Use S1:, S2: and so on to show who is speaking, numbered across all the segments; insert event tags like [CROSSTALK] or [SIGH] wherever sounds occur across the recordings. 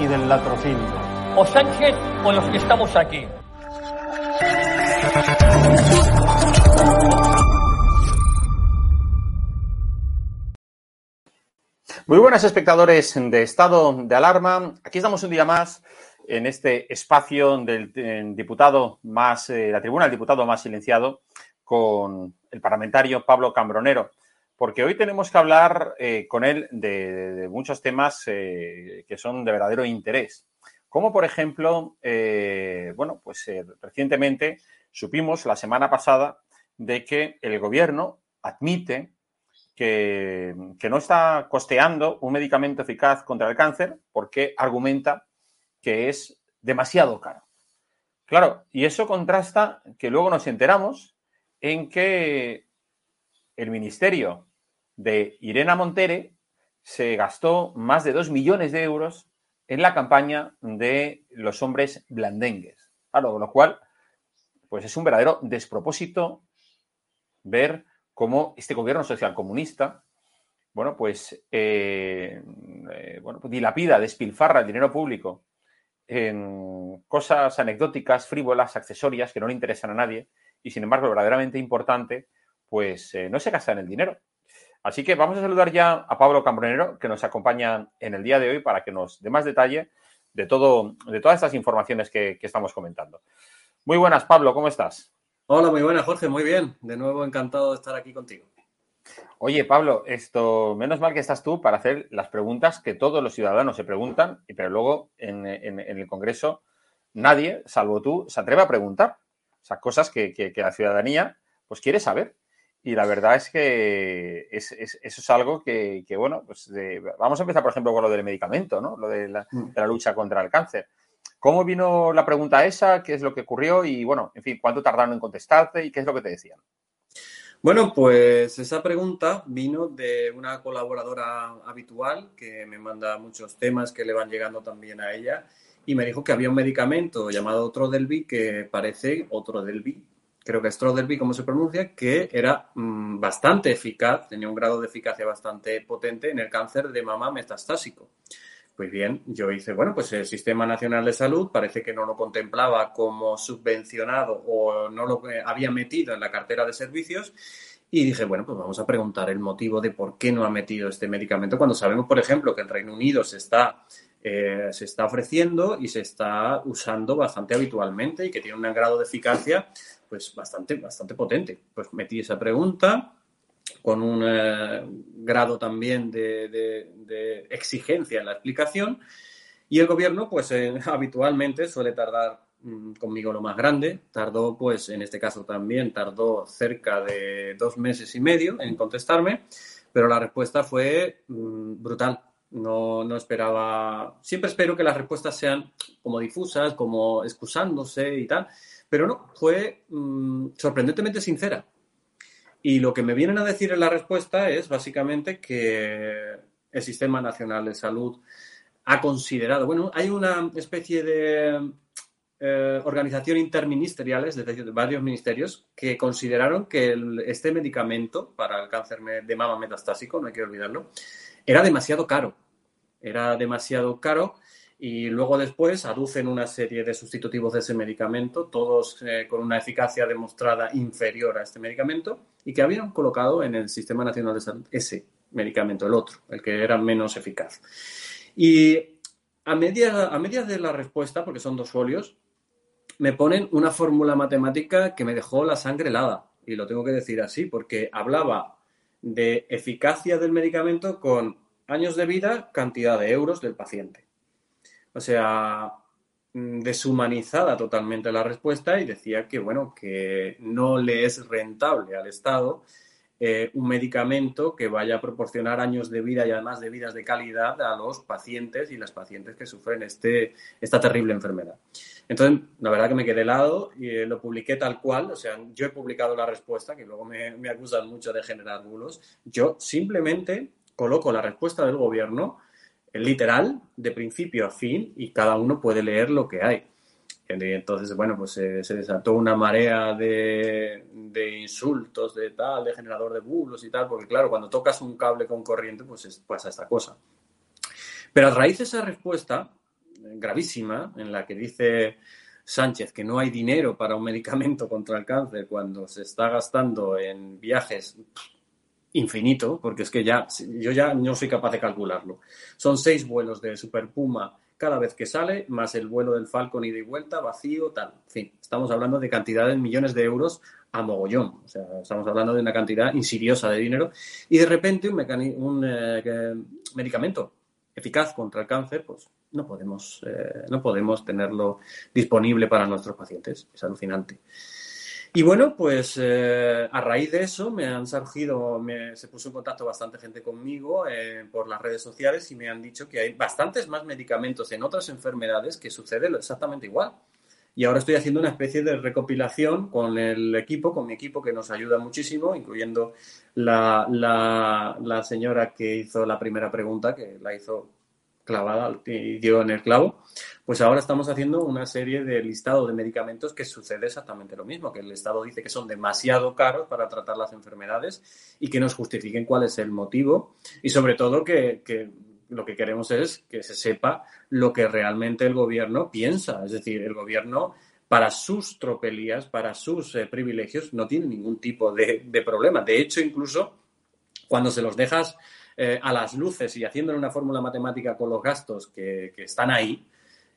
S1: y del latrocinio.
S2: O Sánchez o los que estamos aquí.
S3: Muy buenas espectadores de Estado de Alarma. Aquí estamos un día más en este espacio del diputado más, eh, la tribuna del diputado más silenciado con el parlamentario Pablo Cambronero, porque hoy tenemos que hablar eh, con él de, muchos temas eh, que son de verdadero interés. Como por ejemplo, eh, bueno, pues recientemente supimos la semana pasada de que el gobierno admite que, no está costeando un medicamento eficaz contra el cáncer porque argumenta que es demasiado caro. Claro, y eso contrasta que luego nos enteramos en que el ministerio de Irena Montere se gastó más de dos millones de euros en la campaña de los hombres blandengues. Claro, con lo cual, pues es un verdadero despropósito ver cómo este gobierno social comunista, bueno, pues, eh, eh, bueno, pues dilapida, despilfarra el dinero público en cosas anecdóticas, frívolas, accesorias, que no le interesan a nadie, y sin embargo, verdaderamente importante, pues eh, no se gasta en el dinero. Así que vamos a saludar ya a Pablo Cambronero, que nos acompaña en el día de hoy para que nos dé más detalle de, todo, de todas estas informaciones que, que estamos comentando. Muy buenas, Pablo, ¿cómo estás?
S4: Hola, muy buenas, Jorge, muy bien. De nuevo encantado de estar aquí contigo.
S3: Oye, Pablo, esto, menos mal que estás tú para hacer las preguntas que todos los ciudadanos se preguntan, pero luego en, en, en el Congreso nadie, salvo tú, se atreve a preguntar. O sea, cosas que, que, que la ciudadanía pues quiere saber. Y la verdad es que es, es, eso es algo que, que bueno, pues de, vamos a empezar, por ejemplo, con lo del medicamento, ¿no? Lo de la, de la, lucha contra el cáncer. ¿Cómo vino la pregunta esa? ¿Qué es lo que ocurrió? Y bueno, en fin, ¿cuánto tardaron en contestarte? ¿Y qué es lo que te decían?
S4: Bueno, pues esa pregunta vino de una colaboradora habitual que me manda muchos temas que le van llegando también a ella y me dijo que había un medicamento llamado Trodelvy que parece otro Delvi, creo que es Trodelvy como se pronuncia, que era mmm, bastante eficaz, tenía un grado de eficacia bastante potente en el cáncer de mama metastásico. Pues bien, yo hice, bueno, pues el Sistema Nacional de Salud parece que no lo contemplaba como subvencionado o no lo había metido en la cartera de servicios y dije, bueno, pues vamos a preguntar el motivo de por qué no ha metido este medicamento cuando sabemos, por ejemplo, que en Reino Unido se está, eh, se está ofreciendo y se está usando bastante habitualmente y que tiene un grado de eficacia pues bastante, bastante potente. Pues metí esa pregunta, con un eh, grado también de, de- de exigencia en la explicación. Y el gobierno, pues eh, [LAUGHS] habitualmente suele tardar mm, conmigo lo más grande. Tardó, pues en este caso también, tardó cerca de dos meses y medio en contestarme, pero la respuesta fue mm, brutal. No, no esperaba. Siempre espero que las respuestas sean como difusas, como excusándose y tal, pero no, fue mm, sorprendentemente sincera. Y lo que me vienen a decir en la respuesta es básicamente que el Sistema Nacional de Salud ha considerado, bueno, hay una especie de eh, organización interministeriales, de varios ministerios, que consideraron que este medicamento para el cáncer de mama metastásico, no hay que olvidarlo, era demasiado caro. Era demasiado caro y luego después aducen una serie de sustitutivos de ese medicamento, todos eh, con una eficacia demostrada inferior a este medicamento y que habían colocado en el Sistema Nacional de Salud ese medicamento, el otro, el que era menos eficaz. Y a media, a medias de la respuesta, porque son dos folios, me ponen una fórmula matemática que me dejó la sangre helada. Y lo tengo que decir así, porque hablaba de eficacia del medicamento con años de vida, cantidad de euros del paciente. O sea, mm, deshumanizada totalmente la respuesta y decía que, bueno, que no le es rentable al Estado eh, un medicamento que vaya a proporcionar años de vida y además de vidas de calidad a los pacientes y las pacientes que sufren este, esta terrible enfermedad. Entonces, la verdad que me quedé helado y eh, lo publiqué tal cual, o sea, yo he publicado la respuesta, que luego me, me acusan mucho de generar bulos, yo simplemente coloco la respuesta del gobierno en literal, de principio a fin, y cada uno puede leer lo que hay. Entonces, bueno, pues eh, se desató una marea de, de insultos, de tal, de generador de bulos y tal, porque claro, cuando tocas un cable con corriente, pues es- pasa esta cosa. Pero a raíz de esa respuesta eh, gravísima, en la que dice Sánchez que no hay dinero para un medicamento contra el cáncer cuando se está gastando en viajes infinito, porque es que ya, yo ya no soy capaz de calcularlo. Son seis vuelos de Super Puma cada vez que sale, más el vuelo del Falcon ida y vuelta, vacío, tal. En fin, estamos hablando de cantidades, millones de euros a mogollón. O sea, estamos hablando de una cantidad insidiosa de dinero. Y de repente un, un eh, medicamento eficaz contra el cáncer, pues no podemos, eh, no podemos tenerlo disponible para nuestros pacientes. Es alucinante. Y bueno, pues eh, a raíz de eso me han surgido, me- se puso en contacto bastante gente conmigo eh, por las redes sociales y me han dicho que hay bastantes más medicamentos en otras enfermedades que sucede exactamente igual. Y ahora estoy haciendo una especie de recopilación con el equipo, con mi equipo que nos ayuda muchísimo, incluyendo la, la, la señora que hizo la primera pregunta, que la hizo clavada y dio en el clavo, pues ahora estamos haciendo una serie de listado de medicamentos que sucede exactamente lo mismo, que el Estado dice que son demasiado caros para tratar las enfermedades y que nos justifiquen cuál es el motivo y sobre todo que, que lo que queremos es que se sepa lo que realmente el gobierno piensa, es decir, el gobierno para sus tropelías, para sus eh, privilegios, no tiene ningún tipo de, de problema. De hecho, incluso cuando se los dejas eh, a las luces y haciendo una fórmula matemática con los gastos que, están ahí,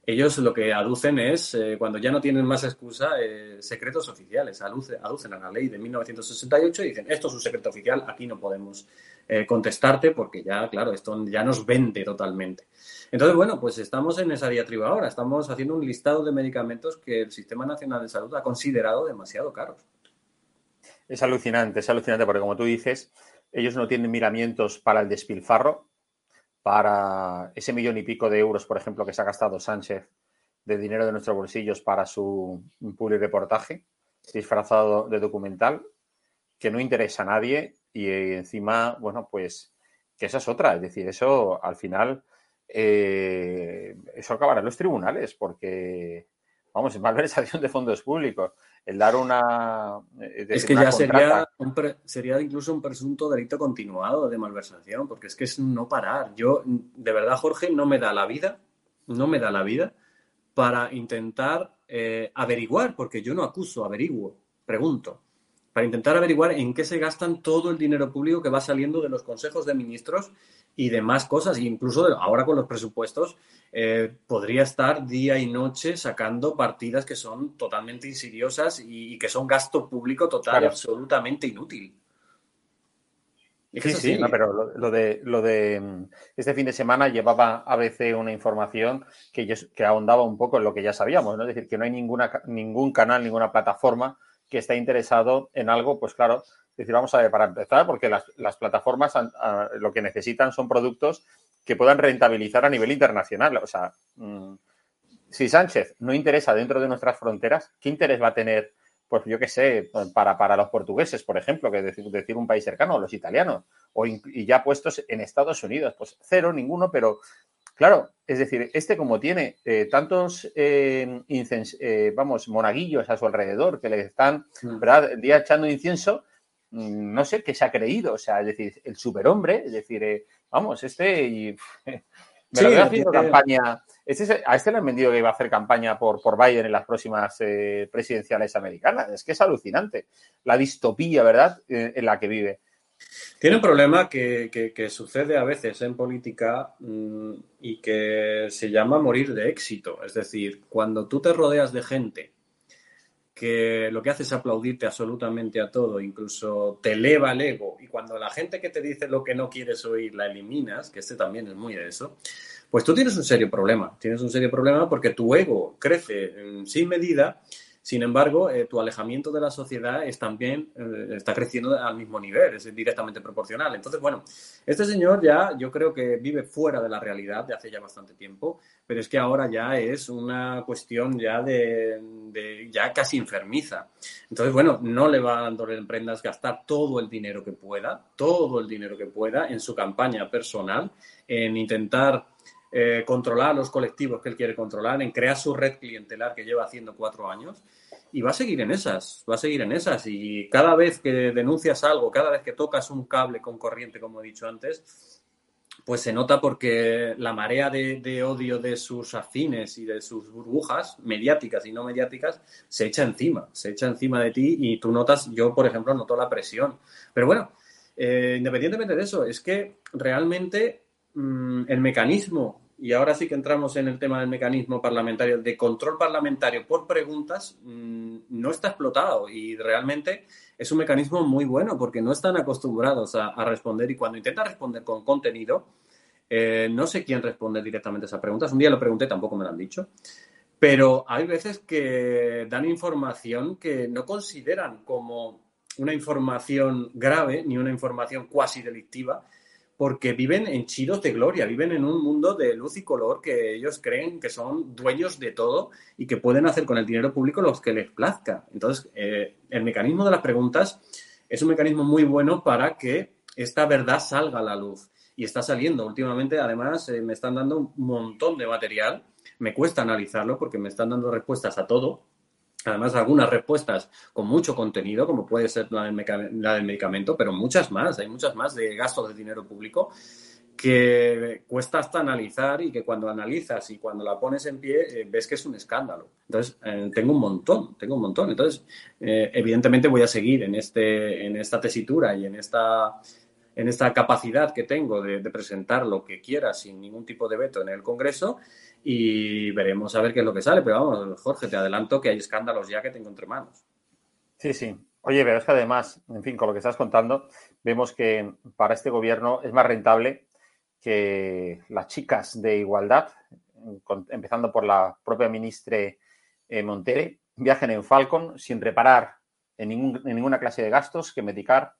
S4: ellos lo que aducen es, eh, cuando ya no tienen más excusa, eh, secretos oficiales. Aduce- aducen a la ley de 1968 y dicen, esto es un secreto oficial, aquí no podemos contestarte porque ya, claro, esto ya nos vende totalmente. Entonces, bueno, pues estamos en esa diatriba ahora. Estamos haciendo un listado de medicamentos que el Sistema Nacional de Salud ha considerado demasiado caros.
S3: Es alucinante, es alucinante porque como tú dices, ellos no tienen miramientos para el despilfarro, para ese millón y pico de euros, por ejemplo, que se ha gastado Sánchez de dinero de nuestros bolsillos para su reportaje disfrazado de documental, que no interesa a nadie y eh, encima, bueno, pues que esa es otra, es decir, eso al final, eh, eso acabará en los tribunales porque, vamos, es malversación de fondos públicos. El dar una... eh,
S4: Es
S3: decir,
S4: que ya sería,
S3: contrata-
S4: un pre- sería incluso un presunto delito continuado de malversación, porque es que es no parar. Yo, de verdad, Jorge, no me da la vida, no me da la vida para intentar eh, averiguar, porque yo no acuso, averiguo, pregunto, para intentar averiguar en qué se gastan todo el dinero público que va saliendo de los consejos de ministros y demás cosas, e incluso ahora con los presupuestos eh, podría estar día y noche sacando partidas que son totalmente insidiosas y, y que son gasto público total
S3: Claro.
S4: absolutamente inútil.
S3: Sí, sí, no, pero lo, de, lo de mm, este fin de semana llevaba a veces una información que, que ahondaba un poco en lo que ya sabíamos, ¿no? Es decir, que no hay ninguna, ningún canal, ninguna plataforma que esté interesado en algo, pues claro, decir, vamos a ver, para empezar, porque las, las plataformas lo que necesitan son productos que puedan rentabilizar a nivel internacional. O sea, mm, si Sánchez no interesa dentro de nuestras fronteras, ¿qué interés va a tener pues yo qué sé, para, para los portugueses, por ejemplo, que decir, decir un país cercano, los italianos, o y ya puestos en Estados Unidos, pues cero, ninguno, pero claro, es decir, este como tiene eh, tantos, eh, eh, vamos, monaguillos a su alrededor que le están, mm. ¿verdad?, el día echando incienso, mm, no sé qué se ha creído, o sea, es decir, el superhombre, es decir, vamos, este y... [LAUGHS] Me lo haciendo campaña este a este le han vendido que iba a hacer campaña por, por Biden en las próximas eh, presidenciales americanas. Es que es alucinante la distopía, ¿verdad?, eh, en la que vive.
S4: Tiene un problema que, sucede a veces en política mm, y que se llama morir de éxito. Es decir, cuando tú te rodeas de gente que lo que hace es aplaudirte absolutamente a todo, incluso te eleva el ego, y cuando la gente que te dice lo que no quieres oír la eliminas, que este también es muy de eso, pues tú tienes un serio problema. Tienes un serio problema porque tu ego crece sin medida, sin embargo, eh, tu alejamiento de la sociedad es también eh, está creciendo al mismo nivel, es directamente proporcional. Entonces, bueno, este señor ya yo creo que vive fuera de la realidad de hace ya bastante tiempo, pero es que ahora ya es una cuestión ya de, ya casi enfermiza. Entonces, bueno, no le va dando en prendas gastar todo el dinero que pueda, todo el dinero que pueda en su campaña personal, en intentar eh, controlar los colectivos que él quiere controlar, en crear su red clientelar que lleva haciendo cuatro años. Y va a seguir en esas, va a seguir en esas. Y cada vez que denuncias algo, cada vez que tocas un cable con corriente, como he dicho antes, pues se nota porque la marea de, odio de sus afines y de sus burbujas, mediáticas y no mediáticas, se echa encima, se echa encima de ti y tú notas, yo por ejemplo noto la presión. Pero bueno, eh, independientemente de eso, es que realmente mm, el mecanismo y ahora sí que entramos en el tema del mecanismo parlamentario de control parlamentario por preguntas, mm, no está explotado y realmente es un mecanismo muy bueno porque no están acostumbrados a, responder y cuando intenta responder con contenido, eh, no sé quién responde directamente a esas preguntas. Un día lo pregunté, tampoco me lo han dicho. Pero hay veces que dan información que no consideran como una información grave ni una información cuasi delictiva, porque viven en chidos de gloria, viven en un mundo de luz y color que ellos creen que son dueños de todo y que pueden hacer con el dinero público lo que les plazca. Entonces, eh, el mecanismo de las preguntas es un mecanismo muy bueno para que esta verdad salga a la luz. Y está saliendo. Últimamente, además, eh, me están dando un montón de material. Me cuesta analizarlo porque me están dando respuestas a todo Además, algunas respuestas con mucho contenido, como puede ser la del, medicamento, pero muchas más, hay muchas más de gastos de dinero público que cuesta hasta analizar y que cuando analizas y cuando la pones en pie eh, ves que es un escándalo. Entonces, eh, tengo un montón, tengo un montón. Entonces, eh, evidentemente voy a seguir en, este, en esta tesitura y en esta, en esta capacidad que tengo de, presentar lo que quiera sin ningún tipo de veto en el Congreso y veremos a ver qué es lo que sale. Pero vamos, Jorge, te adelanto que hay escándalos ya que tengo entre manos.
S3: Sí, sí. Oye, pero es que además, en fin, con lo que estás contando, vemos que para este gobierno es más rentable que las chicas de igualdad, empezando por la propia ministra eh, Montere, viajen en Falcon sin reparar en, ninguna clase de gastos que medicar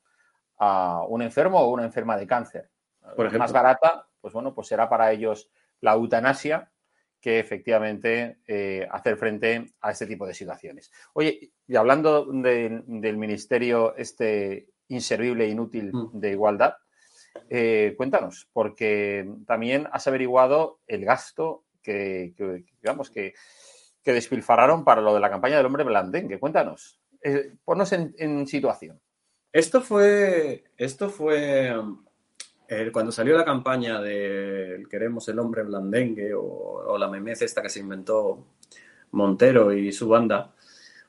S3: a un enfermo o una enferma de cáncer. Por ejemplo. Más barata, pues bueno, pues será para ellos la eutanasia que efectivamente eh, hacer frente a este tipo de situaciones. Oye, y hablando del ministerio este inservible e inútil mm. de igualdad, eh, cuéntanos, porque también has averiguado el gasto que, digamos, que, que, despilfarraron para lo de la campaña del hombre blandengue. Cuéntanos, eh, ponnos en, en, situación.
S4: Esto fue, esto fue cuando salió la campaña de Queremos el hombre blandengue o, la memez esta que se inventó Montero y su banda,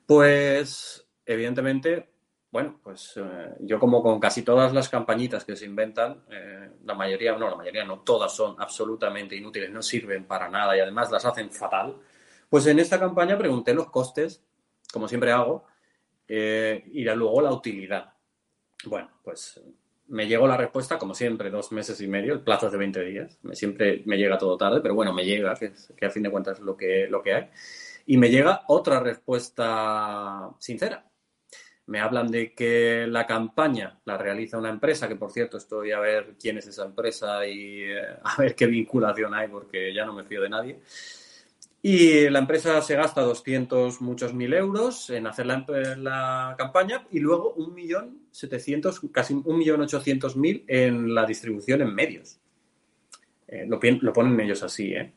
S4: pues evidentemente, bueno, pues eh, yo como con casi todas las campañitas que se inventan, eh, la mayoría, no, la mayoría no, todas son absolutamente inútiles, no sirven para nada y además las hacen fatal, pues en esta campaña pregunté los costes, como siempre hago, eh, y luego la utilidad. Bueno, pues me llegó la respuesta, como siempre, dos meses y medio, el plazo es de 20 días. Me, siempre me llega todo tarde, pero bueno, me llega, que, que a fin de cuentas es lo que, lo que hay. Y me llega otra respuesta sincera. Me hablan de que la campaña la realiza una empresa, que por cierto estoy a ver quién es esa empresa y eh, [LAUGHS] a ver qué vinculación hay, porque ya no me fío de nadie. Y la empresa se gasta 200, muchos mil euros en hacer la, la campaña y luego un millón setecientos, casi un millón ochocientos mil en la distribución en medios. Eh, lo, lo, ponen ellos así, ¿eh?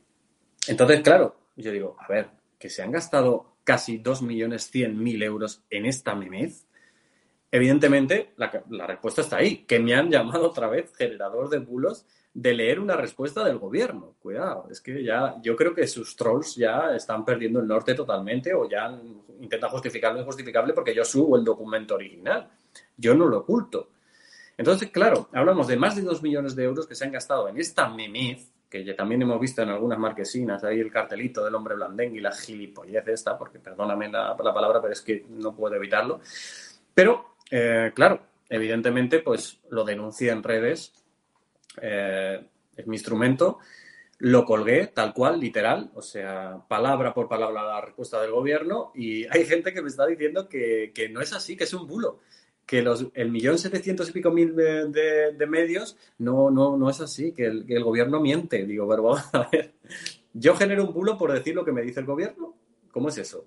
S4: Entonces, claro, yo digo, a ver, que se han gastado casi dos millones cien mil euros en esta memez. Evidentemente, la, la respuesta está ahí, que me han llamado otra vez generador de bulos de leer una respuesta del gobierno. Cuidado, es que ya yo creo que sus trolls ya están perdiendo el norte totalmente o ya intentan justificar lo injustificable porque yo subo el documento original. Yo no lo oculto. Entonces, claro, hablamos de más de dos millones de euros que se han gastado en esta memez, que también hemos visto en algunas marquesinas, ahí el cartelito del hombre blandengue y la gilipollez esta, porque perdóname la, la palabra, pero es que no puedo evitarlo. Pero, eh, claro, evidentemente, pues lo denuncia en redes eh, es mi instrumento, lo colgué tal cual, literal, o sea, palabra por palabra la respuesta del gobierno y hay gente que me está diciendo que, que no es así, que es un bulo, que los, el millón setecientos y pico mil de, medios no, no, no es así, que el, que el gobierno miente. Digo, pero vamos a ver, yo genero un bulo por decir lo que me dice el gobierno. ¿Cómo es eso?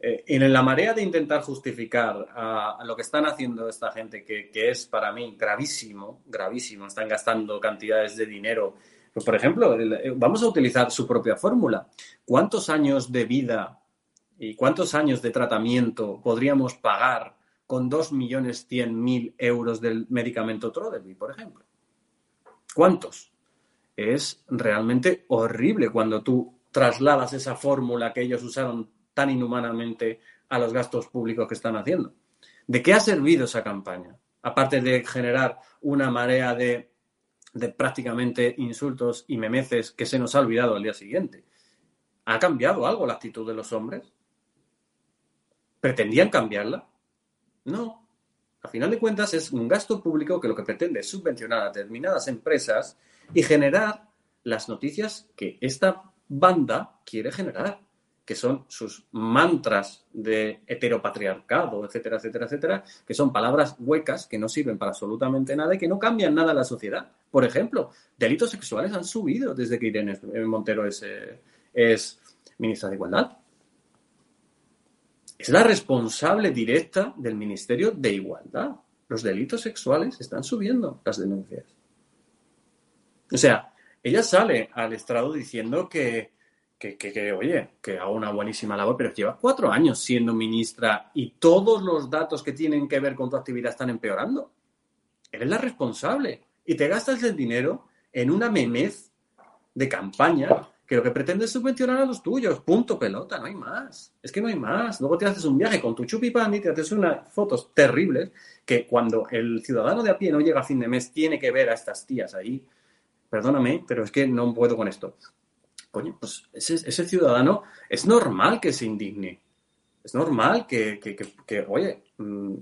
S4: Eh, en la marea de intentar justificar a, lo que están haciendo esta gente, que, que, es para mí gravísimo, gravísimo, están gastando cantidades de dinero. Pues, por ejemplo, eh, vamos a utilizar su propia fórmula. ¿Cuántos años de vida y cuántos años de tratamiento podríamos pagar con 2.100.000 euros del medicamento Trodelvy, por ejemplo? ¿Cuántos? Es realmente horrible cuando tú trasladas esa fórmula que ellos usaron tan inhumanamente a los gastos públicos que están haciendo. ¿De qué ha servido esa campaña? Aparte de generar una marea de, de prácticamente insultos y memeces que se nos ha olvidado al día siguiente. ¿Ha cambiado algo la actitud de los hombres? ¿Pretendían cambiarla? No. A final de cuentas es un gasto público que lo que pretende es subvencionar a determinadas empresas y generar las noticias que esta banda quiere generar que son sus mantras de heteropatriarcado, etcétera, etcétera, etcétera, que son palabras huecas que no sirven para absolutamente nada y que no cambian nada a la sociedad. Por ejemplo, delitos sexuales han subido desde que Irene Montero es, eh, es ministra de Igualdad. Es la responsable directa del Ministerio de Igualdad. Los delitos sexuales están subiendo las denuncias. O sea, ella sale al estrado diciendo que, que, que, que, oye, que haga una buenísima labor, pero lleva cuatro años siendo ministra y todos los datos que tienen que ver con tu actividad están empeorando. Eres la responsable y te gastas el dinero en una memez de campaña que lo que pretende es subvencionar a los tuyos. Punto pelota, no hay más. Es que no hay más. Luego te haces un viaje con tu chupipandi, te haces unas fotos terribles que cuando el ciudadano de a pie no llega a fin de mes tiene que ver a estas tías ahí. Perdóname, pero es que no puedo con esto coño, pues ese, ciudadano es normal que se indigne. Es normal que, que, que, que oye, mmm,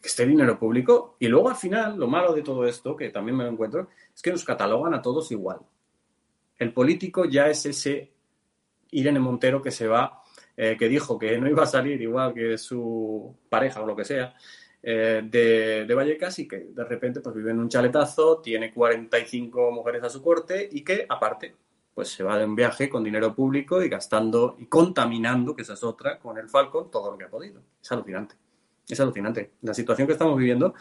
S4: que esté dinero público. Y luego al final, lo malo de todo esto, que también me lo encuentro, es que nos catalogan a todos igual. El político ya es ese Irene Montero que se va, eh, que dijo que no iba a salir igual que su pareja o lo que sea, eh, de, de, Vallecas y que de repente pues vive en un chaletazo, tiene 45 mujeres a su corte y que aparte pues se va de un viaje con dinero público y gastando y contaminando, que esa es otra, con el Falcon todo lo que ha podido. Es alucinante. Es alucinante. La situación que estamos viviendo,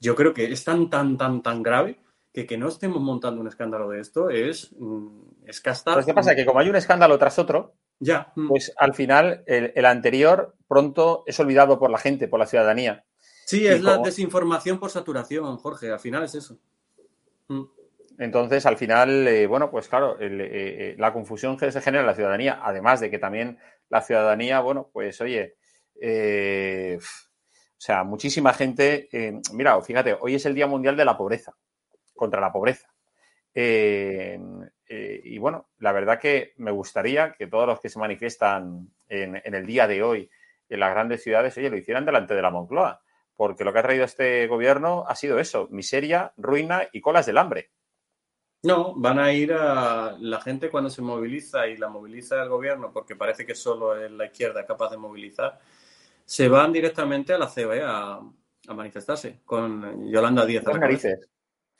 S4: yo creo que es tan, tan, tan, tan grave que que no estemos montando un escándalo de esto es, mm, es castar.
S3: Pues ¿qué pasa? Que como hay un escándalo tras otro,
S4: ya. Mm.
S3: pues al final el, el anterior pronto es olvidado por la gente, por la ciudadanía.
S4: Sí, es la desinformación por saturación, Jorge. Al final es eso.
S3: Mm. Entonces, al final, eh, bueno, pues claro, el, eh, la confusión que se genera en la ciudadanía, además de que también la ciudadanía, bueno, pues oye, eh, o sea, muchísima gente, eh, mira, fíjate, hoy es el Día Mundial de la Pobreza, contra la pobreza. Eh, y bueno, la verdad que me gustaría que todos los que se manifiestan en, en, el día de hoy en las grandes ciudades, oye, lo hicieran delante de la Moncloa, porque lo que ha traído este gobierno ha sido eso, miseria, ruina y colas del hambre.
S4: No, van a ir a la gente cuando se moviliza y la moviliza el gobierno, porque parece que solo es la izquierda capaz de movilizar, se van directamente a la COE a, manifestarse con Yolanda Díaz.
S3: Con narices.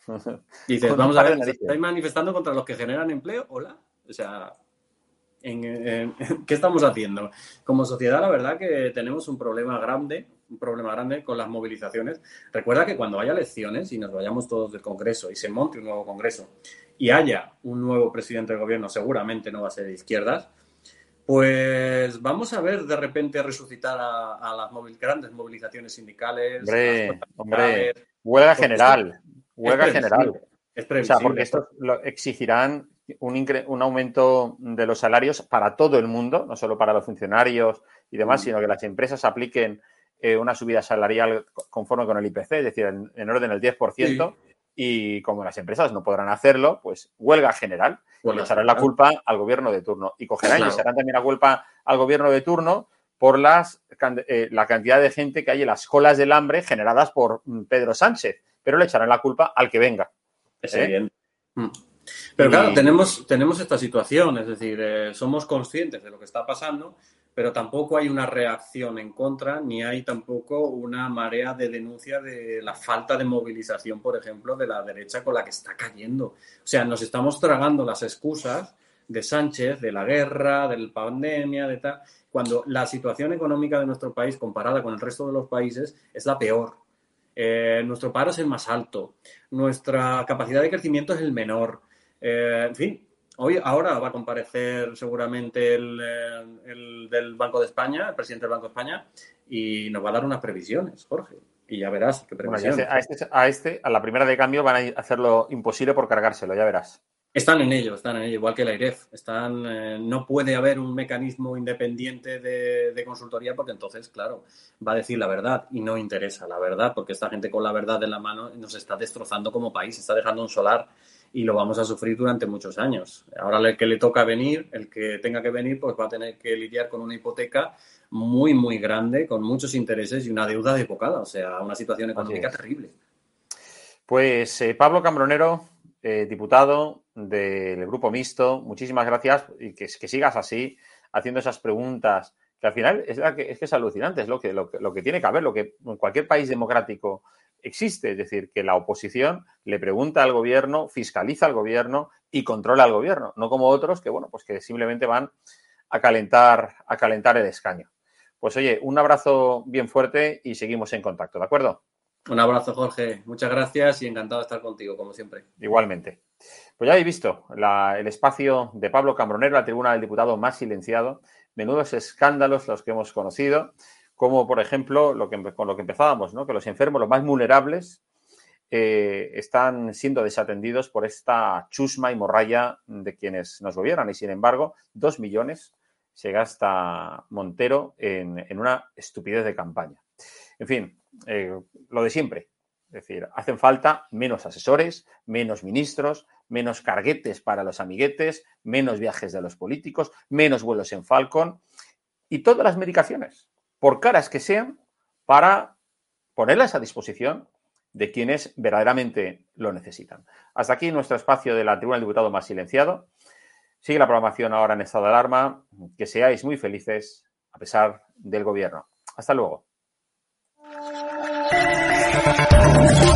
S3: [LAUGHS]
S4: Dices, vamos a ver, ¿estáis manifestando contra los que generan empleo? Hola. O sea, ¿en, [LAUGHS] qué estamos haciendo? Como sociedad, la verdad que tenemos un problema grande, un problema grande con las movilizaciones. Recuerda que cuando haya elecciones y nos vayamos todos del Congreso y se monte un nuevo Congreso y haya un nuevo presidente del gobierno, seguramente no va a ser de izquierdas, pues vamos a ver de repente resucitar a, las grandes movilizaciones sindicales.
S3: Hombre, hombre, huelga general, huelga general.
S4: Es
S3: O sea, porque esto lo exigirán un, un, aumento de los salarios para todo el mundo, no solo para los funcionarios y demás, mm. sino que las empresas apliquen eh, una subida salarial conforme con el IPC, es decir, en, en orden del 10%, y como las empresas no podrán hacerlo, pues huelga general. le echarán la culpa al gobierno de turno. Y cogerán y y echarán también la culpa al gobierno de turno por las, eh, la cantidad de gente que hay en las colas del hambre generadas por mm, Pedro Sánchez. Pero le echarán la culpa al que venga.
S4: Es ¿eh? mm. Pero claro, tenemos, tenemos esta situación, es decir, eh, somos conscientes de lo que está pasando, pero tampoco hay una reacción en contra, ni hay tampoco una marea de denuncia de la falta de movilización, por ejemplo, de la derecha con la que está cayendo. O sea, nos estamos tragando las excusas de Sánchez, de la guerra, de la pandemia, de tal, cuando la situación económica de nuestro país comparada con el resto de los países es la peor. Eh, nuestro paro es el más alto, nuestra capacidad de crecimiento es el menor. Eh, en fin, Hoy, ahora va a comparecer seguramente eh, el, del Banco de España, el presidente del Banco de España, y nos va a dar unas previsiones, Jorge. Y ya verás qué previsiones.
S3: a, este, a, este, a la primera de cambio, van a hacer lo imposible por cargárselo, ya verás.
S4: Están en ello, están en ello, igual que la IREF. Están, eh, no puede haber un mecanismo independiente de, de, consultoría porque entonces, claro, va a decir la verdad y no interesa la verdad porque esta gente con la verdad en la mano nos está destrozando como país, está dejando un solar y lo vamos a sufrir durante muchos años. Ahora el que le toca venir, el que tenga que venir, pues va a tener que lidiar con una hipoteca muy, muy grande, con muchos intereses y una deuda de epocada, o sea, una situación económica terrible.
S3: Pues eh, Pablo Cambronero, eh, diputado del Grupo Mixto, muchísimas gracias y que, que, sigas así, haciendo esas preguntas, que al final es, que, es, que es alucinante, es lo que, lo, lo que tiene que haber, lo que en cualquier país democrático existe, es decir, que la oposición le pregunta al gobierno, fiscaliza al gobierno y controla al gobierno, no como otros que, bueno, pues que simplemente van a calentar, a calentar el escaño. Pues oye, un abrazo bien fuerte y seguimos en contacto, ¿de acuerdo?
S4: Un abrazo, Jorge. Muchas gracias y encantado de estar contigo, como siempre.
S3: Igualmente. Pues ya habéis visto el espacio de Pablo Cambronero, la tribuna del diputado más silenciado. Menudos escándalos los que hemos conocido como por ejemplo lo que, con lo que empezábamos, ¿no? que los enfermos, los más vulnerables, eh, están siendo desatendidos por esta chusma y morralla de quienes nos gobiernan. Y sin embargo, dos millones se gasta Montero en, en una estupidez de campaña. En fin, eh, lo de siempre. Es decir, hacen falta menos asesores, menos ministros, menos carguetes para los amiguetes, menos viajes de los políticos, menos vuelos en Falcon y todas las medicaciones por caras que sean, para ponerlas a disposición de quienes verdaderamente lo necesitan. Hasta aquí nuestro espacio de la Tribuna del Diputado más silenciado. Sigue la programación ahora en estado de alarma. Que seáis muy felices a pesar del gobierno. Hasta luego. Thank you.